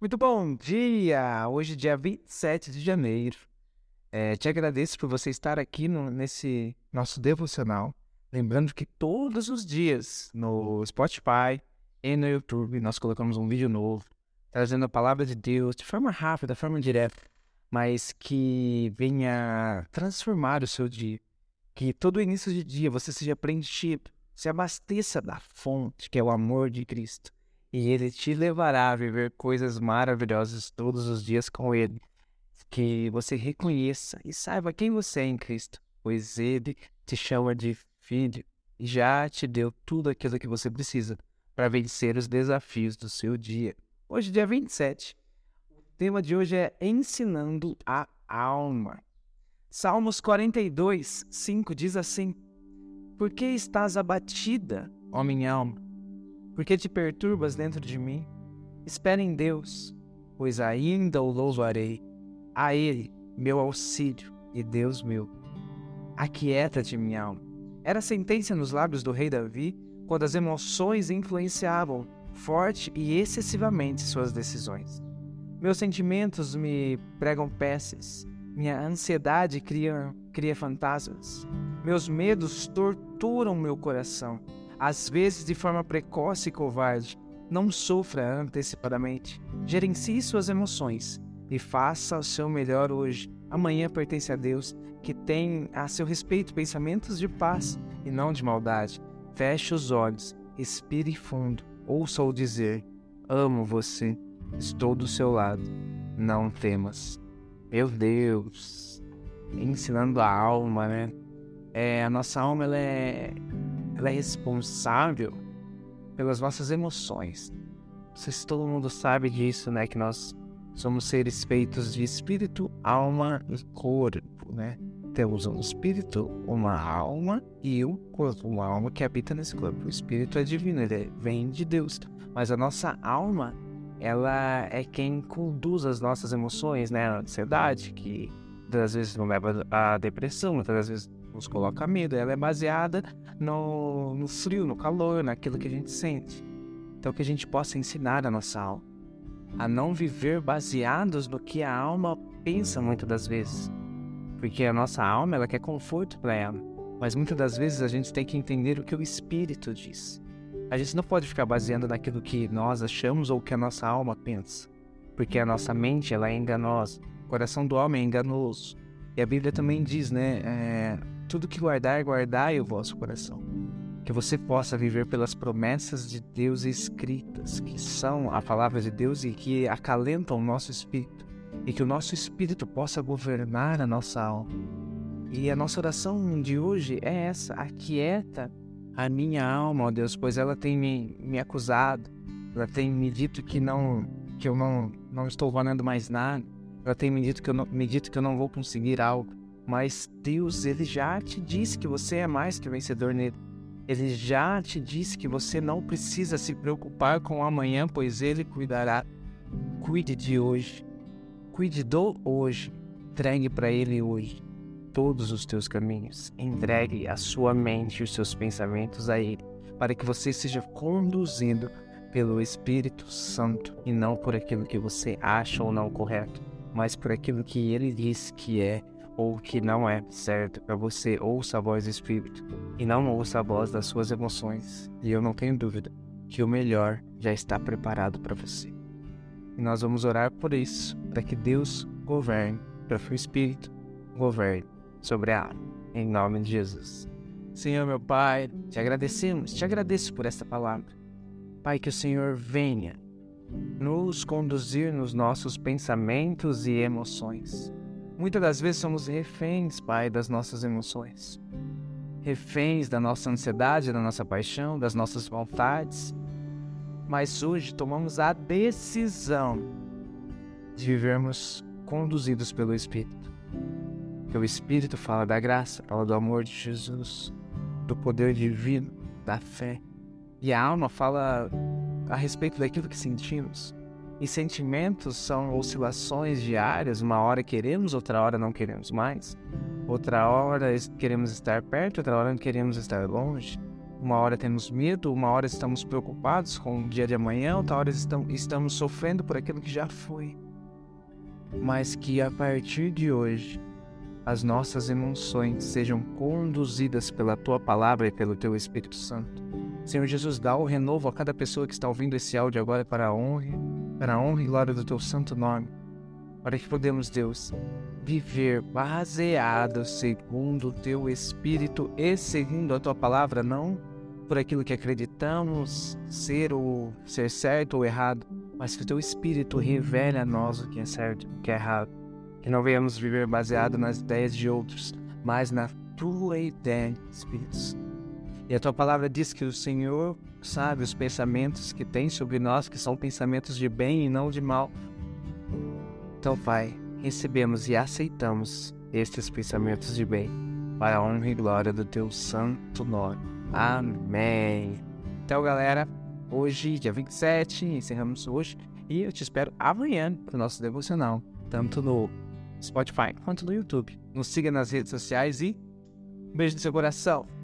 Muito bom dia! Hoje, dia 27 de janeiro. É, te agradeço por você estar aqui no, nesse nosso devocional. Lembrando que todos os dias no Spotify e no YouTube nós colocamos um vídeo novo, trazendo a palavra de Deus de forma rápida, de forma direta, mas que venha transformar o seu dia. Que todo início de dia você seja preenchido, se abasteça da fonte que é o amor de Cristo e ele te levará a viver coisas maravilhosas todos os dias com ele. Que você reconheça e saiba quem você é em Cristo, pois ele te chama de filho e já te deu tudo aquilo que você precisa para vencer os desafios do seu dia. Hoje, dia 27, o tema de hoje é Ensinando a Alma. Salmos 42, 5 diz assim: Por que estás abatida, ó minha alma? Por que te perturbas dentro de mim? Espera em Deus, pois ainda o louvarei. A Ele, meu auxílio e Deus meu. Aquieta-te, minha alma. Era a sentença nos lábios do rei Davi quando as emoções influenciavam forte e excessivamente suas decisões. Meus sentimentos me pregam peças, minha ansiedade cria, cria fantasmas, meus medos torturam meu coração às vezes de forma precoce e covarde. Não sofra antecipadamente. Gerencie suas emoções e faça o seu melhor hoje. Amanhã pertence a Deus, que tem a seu respeito pensamentos de paz e não de maldade. Feche os olhos, respire fundo, ouça-o dizer: Amo você, estou do seu lado, não temas. Meu Deus, ensinando a alma, né? É, a nossa alma ela é ela é responsável pelas nossas emoções. Vocês todo mundo sabe disso, né? Que nós somos seres feitos de espírito, alma e corpo, né? Temos um espírito, uma alma e o corpo, uma alma que habita nesse corpo. O espírito é divino, ele vem de Deus. Mas a nossa alma, ela é quem conduz as nossas emoções, né? A ansiedade, que às vezes nos leva à depressão, muitas vezes nos coloca medo. Ela é baseada no, no frio, no calor, naquilo que a gente sente. Então, que a gente possa ensinar a nossa alma a não viver baseados no que a alma pensa muitas das vezes. Porque a nossa alma, ela quer conforto para ela. Mas muitas das vezes a gente tem que entender o que o espírito diz. A gente não pode ficar baseando naquilo que nós achamos ou que a nossa alma pensa. Porque a nossa mente, ela é enganosa. O coração do homem é enganoso. E a Bíblia também diz, né? É, tudo que guardar, guardai o vosso coração. Que você possa viver pelas promessas de Deus escritas, que são a palavra de Deus e que acalentam o nosso espírito. E que o nosso espírito possa governar a nossa alma. E a nossa oração de hoje é essa: aquieta a minha alma, ó Deus, pois ela tem me, me acusado, ela tem me dito que não que eu não, não estou valendo mais nada, ela tem me dito que eu não, me dito que eu não vou conseguir algo. Mas Deus, ele já te disse que você é mais que vencedor nele. Ele já te disse que você não precisa se preocupar com o amanhã, pois ele cuidará. Cuide de hoje. Cuide do hoje. Entregue para ele hoje todos os teus caminhos. Entregue a sua mente e os seus pensamentos a ele, para que você seja conduzido pelo Espírito Santo e não por aquilo que você acha ou não correto, mas por aquilo que ele diz que é ou que não é certo para você, ouça a voz do Espírito e não ouça a voz das suas emoções. E eu não tenho dúvida que o melhor já está preparado para você. E nós vamos orar por isso, para que Deus governe, para que o Espírito governe sobre a alma, em nome de Jesus. Senhor, meu Pai, te agradecemos, te agradeço por esta palavra. Pai, que o Senhor venha nos conduzir nos nossos pensamentos e emoções Muitas das vezes somos reféns, Pai, das nossas emoções, reféns da nossa ansiedade, da nossa paixão, das nossas vontades. Mas hoje tomamos a decisão de vivermos conduzidos pelo Espírito. Que o Espírito fala da graça, fala do amor de Jesus, do poder divino, da fé. E a alma fala a respeito daquilo que sentimos. E sentimentos são oscilações diárias, uma hora queremos, outra hora não queremos mais. Outra hora queremos estar perto, outra hora queremos estar longe. Uma hora temos medo, uma hora estamos preocupados com o dia de amanhã, outra hora estamos sofrendo por aquilo que já foi. Mas que a partir de hoje as nossas emoções sejam conduzidas pela tua palavra e pelo teu Espírito Santo. Senhor Jesus, dá o renovo a cada pessoa que está ouvindo esse áudio agora para a honra, para a honra e glória do teu santo nome. Para que podemos, Deus, viver baseado segundo o teu Espírito e segundo a tua palavra, não por aquilo que acreditamos ser ou ser certo ou errado, mas que o teu Espírito revele a nós o que é certo e o que é errado. Que não venhamos viver baseado nas ideias de outros, mas na tua ideia, Espírito E a tua palavra diz que o Senhor sabe os pensamentos que tem sobre nós, que são pensamentos de bem e não de mal. Então, Pai, recebemos e aceitamos estes pensamentos de bem, para a honra e glória do teu santo nome. Amém. Então, galera, hoje, dia 27, encerramos hoje. E eu te espero amanhã para o nosso devocional, tanto no Spotify quanto no YouTube. Nos siga nas redes sociais e um beijo no seu coração.